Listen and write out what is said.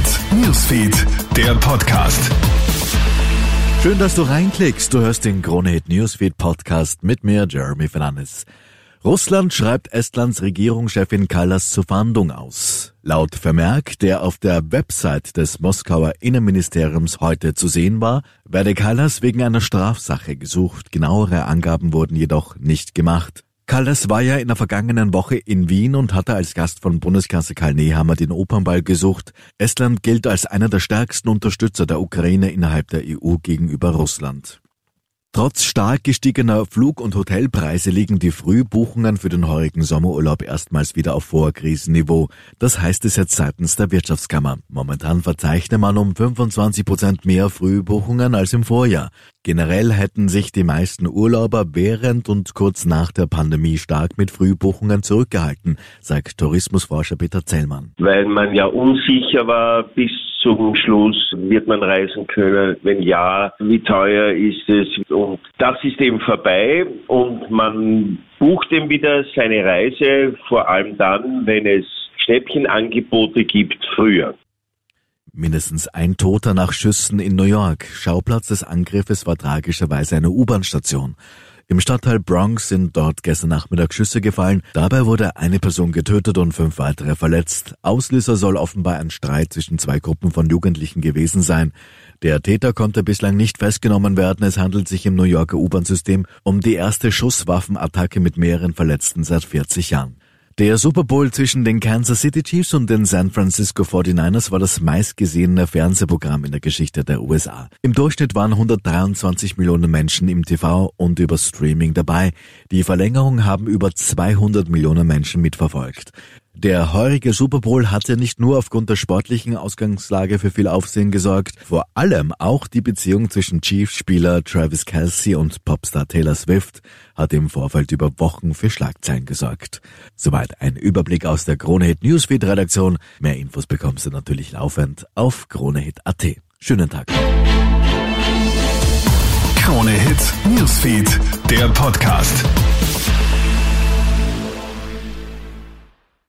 Hit Newsfeed, der Podcast. Schön, dass du reinklickst. Du hörst den Krone Hit Newsfeed Podcast mit mir, Jeremy Fernandes. Russland schreibt Estlands Regierungschefin Kallas zur Fahndung aus. Laut Vermerk, der auf der Website des Moskauer Innenministeriums heute zu sehen war, werde Kallas wegen einer Strafsache gesucht. Genauere Angaben wurden jedoch nicht gemacht. Kallas war ja in der vergangenen Woche in Wien und hatte als Gast von Bundeskanzler Karl Nehammer den Opernball gesucht. Estland gilt als einer der stärksten Unterstützer der Ukraine innerhalb der EU gegenüber Russland. Trotz stark gestiegener Flug- und Hotelpreise liegen die Frühbuchungen für den heurigen Sommerurlaub erstmals wieder auf Vorkrisenniveau. Das heißt es jetzt seitens der Wirtschaftskammer. Momentan verzeichne man um 25 Prozent mehr Frühbuchungen als im Vorjahr. Generell hätten sich die meisten Urlauber während und kurz nach der Pandemie stark mit Frühbuchungen zurückgehalten, sagt Tourismusforscher Peter Zellmann. Weil man ja unsicher war bis zum Schluss, wird man reisen können? Wenn ja, wie teuer ist es? Und das ist eben vorbei und man bucht eben wieder seine Reise, vor allem dann, wenn es Schnäppchenangebote gibt, früher. Mindestens ein Toter nach Schüssen in New York. Schauplatz des Angriffes war tragischerweise eine U-Bahn-Station. Im Stadtteil Bronx sind dort gestern Nachmittag Schüsse gefallen. Dabei wurde eine Person getötet und fünf weitere verletzt. Auslöser soll offenbar ein Streit zwischen zwei Gruppen von Jugendlichen gewesen sein. Der Täter konnte bislang nicht festgenommen werden. Es handelt sich im New Yorker U-Bahn-System um die erste Schusswaffenattacke mit mehreren Verletzten seit 40 Jahren. Der Super Bowl zwischen den Kansas City Chiefs und den San Francisco 49ers war das meistgesehene Fernsehprogramm in der Geschichte der USA. Im Durchschnitt waren 123 Millionen Menschen im TV und über Streaming dabei. Die Verlängerung haben über 200 Millionen Menschen mitverfolgt. Der heurige Super Bowl hatte nicht nur aufgrund der sportlichen Ausgangslage für viel Aufsehen gesorgt, vor allem auch die Beziehung zwischen Chiefs-Spieler Travis Kelsey und Popstar Taylor Swift hat im Vorfeld über Wochen für Schlagzeilen gesorgt. Soweit ein Überblick aus der Kronehit Newsfeed Redaktion. Mehr Infos bekommst du natürlich laufend auf kronehit.at. Schönen Tag. Krone Hit Newsfeed, der Podcast.